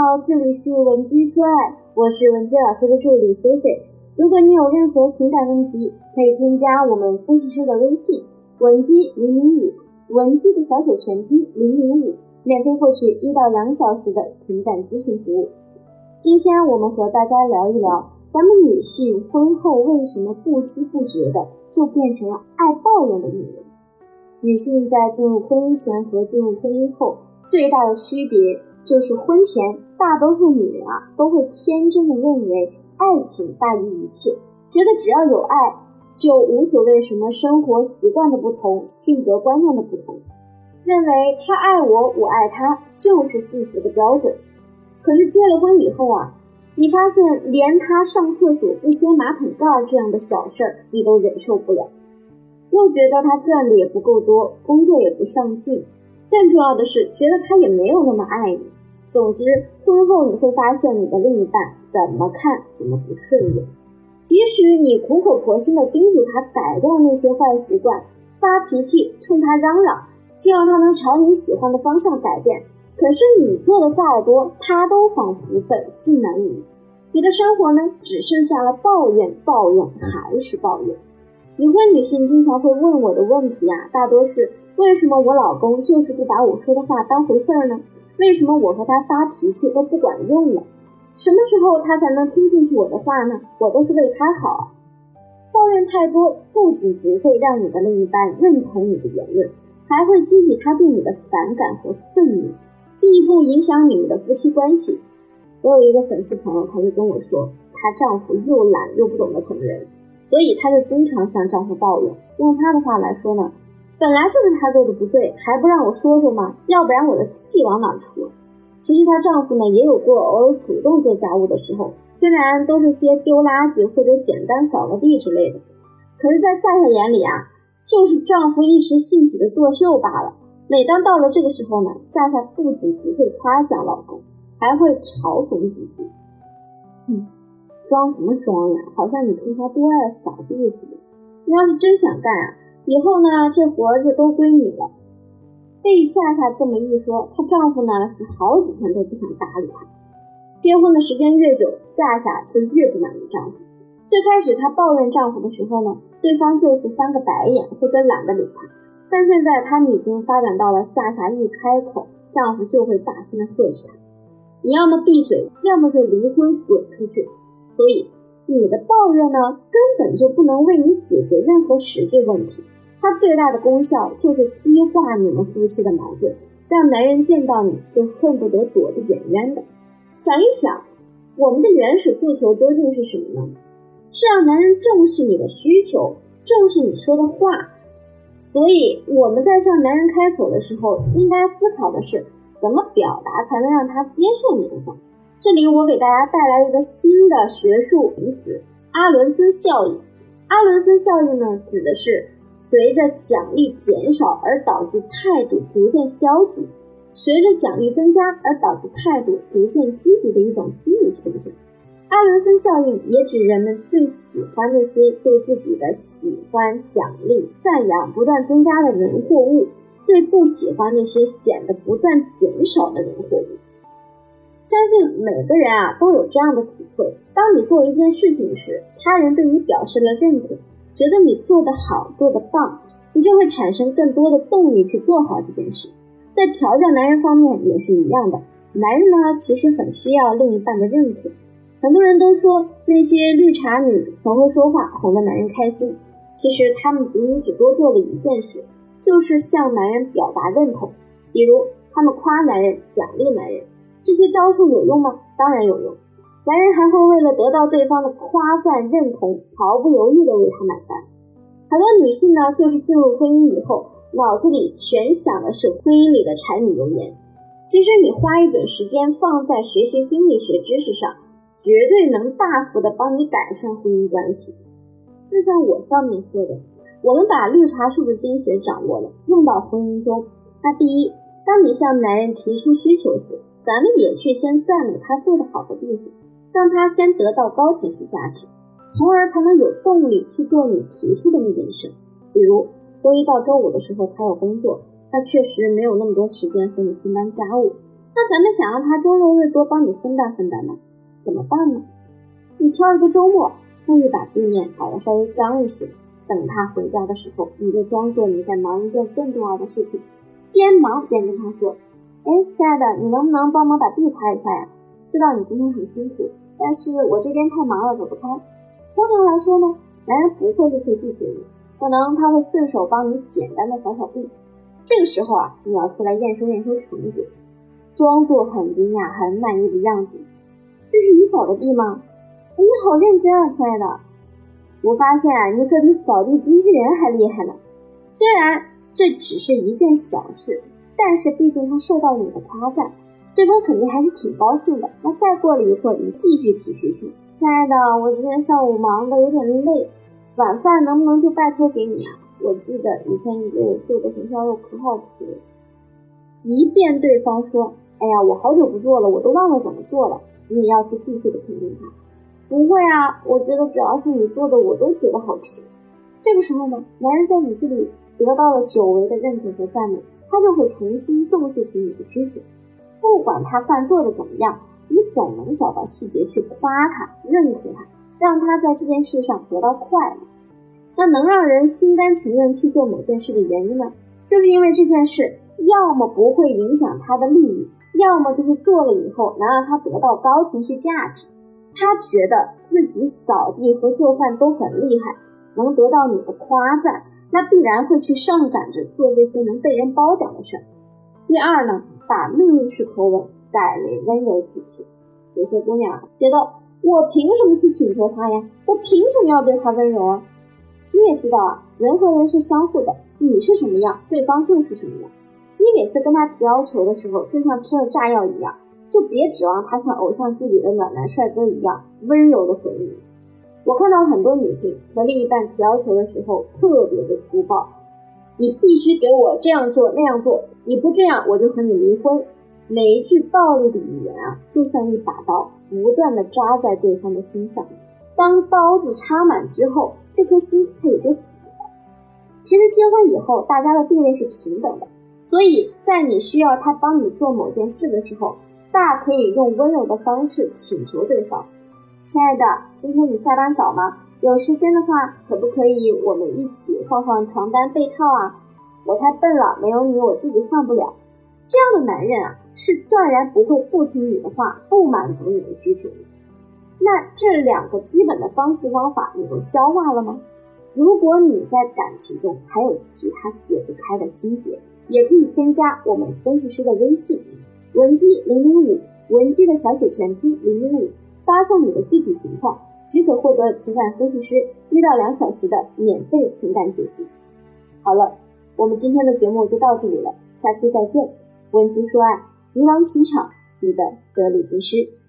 好，这里是文姬说爱，我是文姬老师的助理菲菲。如果你有任何情感问题，可以添加我们分析师的微信文姬零零五，文姬的小写全拼零零五，免费获取一到两小时的情感咨询服务。今天我们和大家聊一聊，咱们女性婚后为什么不知不觉的就变成了爱抱怨的女人？女性在进入婚姻前和进入婚姻后最大的区别。就是婚前，大多数女人啊都会天真的认为爱情大于一切，觉得只要有爱，就无所谓什么生活习惯的不同、性格观念的不同，认为他爱我，我爱他就是幸福的标准。可是结了婚以后啊，你发现连他上厕所不掀马桶盖这样的小事儿你都忍受不了，又觉得他赚的也不够多，工作也不上进。更重要的是，觉得他也没有那么爱你。总之，婚后你会发现你的另一半怎么看怎么不顺眼。即使你苦口婆心的叮嘱他改掉那些坏习惯，发脾气冲他嚷嚷，希望他能朝你喜欢的方向改变，可是你做的再多，他都仿佛本性难移。你的生活呢，只剩下了抱怨、抱怨还是抱怨。已婚女性经常会问我的问题啊，大多是。为什么我老公就是不把我说的话当回事儿呢？为什么我和他发脾气都不管用了？什么时候他才能听进去我的话呢？我都是为他好啊。抱怨太多，不仅不会让你的另一半认同你的言论，还会激起他对你的反感和愤怒，进一步影响你们的夫妻关系。我有一个粉丝朋友，他就跟我说，她丈夫又懒又不懂得疼人，所以她就经常向丈夫抱怨。用她的话来说呢？本来就是她做的不对，还不让我说说吗？要不然我的气往哪出？其实她丈夫呢也有过偶尔主动做家务的时候，虽然都是些丢垃圾或者简单扫个地之类的，可是，在夏夏眼里啊，就是丈夫一时兴起的作秀罢了。每当到了这个时候呢，夏夏不仅不会夸奖老公，还会嘲讽几句：“哼，装什么装呀？好像你平常多爱扫地似的。你要是真想干啊！”以后呢，这活就都归你了。被夏夏这么一说，她丈夫呢是好几天都不想搭理她。结婚的时间越久，夏夏就越不满意丈夫。最开始她抱怨丈夫的时候呢，对方就是翻个白眼或者懒得理她。但现在他们已经发展到了夏夏一开口，丈夫就会大声的呵斥她：“你要么闭嘴，要么就离婚滚出去。”所以你的抱怨呢，根本就不能为你解决任何实际问题。它最大的功效就是激化你们夫妻的矛盾，让男人见到你就恨不得躲得远远的。想一想，我们的原始诉求究竟是什么呢？是让男人重视你的需求，重视你说的话。所以我们在向男人开口的时候，应该思考的是怎么表达才能让他接受你的话。这里我给大家带来一个新的学术名词——阿伦森效应。阿伦森效应呢，指的是。随着奖励减少而导致态度逐渐消极，随着奖励增加而导致态度逐渐积极的一种心理现象。阿伦森效应也指人们最喜欢那些对自己的喜欢、奖励、赞扬不断增加的人或物，最不喜欢那些显得不断减少的人或物。相信每个人啊都有这样的体会：当你做一件事情时，他人对你表示了认可。觉得你做得好，做得棒，你就会产生更多的动力去做好这件事。在调教男人方面也是一样的，男人呢其实很需要另一半的认可。很多人都说那些绿茶女很会说话，哄得男人开心。其实他们比你只多做了一件事，就是向男人表达认同。比如他们夸男人，奖励男人，这些招数有用吗？当然有用。男人还会为了得到对方的夸赞认同，毫不犹豫地为他买单。很多女性呢，就是进入婚姻以后，脑子里全想的是婚姻里的柴米油盐。其实你花一点时间放在学习心理学知识上，绝对能大幅的帮你改善婚姻关系。就像我上面说的，我们把绿茶树的精髓掌握了，用到婚姻中。那第一，当你向男人提出需求时，咱们也去先赞美他做的好的地方。让他先得到高情绪价值，从而才能有动力去做你提出的那件事。比如周一到周五的时候他有工作，他确实没有那么多时间和你分担家务，那咱们想让他多肉越多，帮你分担分担呢，怎么办呢？你挑一个周末，故意把地面搞得稍微脏一些，等他回家的时候，你就装作你在忙一件更重要的事情，边忙边跟他说：“哎，亲爱的，你能不能帮忙把地擦一下呀？知道你今天很辛苦，但是我这边太忙了，走不开。”通常来说呢，男人不会立刻拒绝你，可能他会顺手帮你简单的扫扫地。这个时候啊，你要出来验收验收成果，装作很惊讶、很满意的样子。这是你扫的地吗？你好认真啊，亲爱的。我发现啊，你可比扫地机器人还厉害呢。虽然这只是一件小事，但是毕竟他受到你的夸赞，对方肯定还是挺高兴的。那再过了一会儿，你继续提需求，亲爱的，我今天上午忙的有点累，晚饭能不能就拜托给你啊？我记得以前你给我做的红烧肉可好吃了。即便对方说：“哎呀，我好久不做了，我都忘了怎么做了。”你也要去继续的肯定他。不会啊，我觉得只要是你做的，我都觉得好吃。这个时候呢，男人在你这里得到了久违的认可和赞美，他就会重新重视起你的需求。不管他饭做的怎么样，你总能找到细节去夸他、认可他，让他在这件事上得到快乐。那能让人心甘情愿去做某件事的原因呢？就是因为这件事要么不会影响他的利益，要么就是做了以后能让他得到高情绪价值。他觉得自己扫地和做饭都很厉害，能得到你的夸赞，那必然会去上赶着做这些能被人褒奖的事儿。第二呢，把命令式口吻改为温柔请求。有些姑娘觉得我凭什么去请求他呀？我凭什么要对他温柔啊？你也知道啊，人和人是相互的，你是什么样，对方就是什么样。你每次跟他提要求的时候，就像吃了炸药一样，就别指望他像偶像剧里的暖男帅哥一样温柔的回应你。我看到很多女性和另一半提要求的时候特别的粗暴，你必须给我这样做那样做，你不这样我就和你离婚。每一句暴力的语言啊，就像一把刀，不断的扎在对方的心上。当刀子插满之后，这颗心它也就死了。其实结婚以后，大家的地位是平等的，所以在你需要他帮你做某件事的时候，大可以用温柔的方式请求对方：“亲爱的，今天你下班早吗？有时间的话，可不可以我们一起换换床单被套啊？我太笨了，没有你我自己换不了。”这样的男人啊，是断然不会不听你的话，不满足你的需求。那这两个基本的方式方法，你都消化了吗？如果你在感情中还有其他解不开的心结，也可以添加我们分析师的微信文姬零零五，文姬的小写全拼零零五，发送你的具体情况，即可获得情感分析师一到两小时的免费情感解析。好了，我们今天的节目就到这里了，下期再见。文姬说爱，迷茫情场，你的得力军师。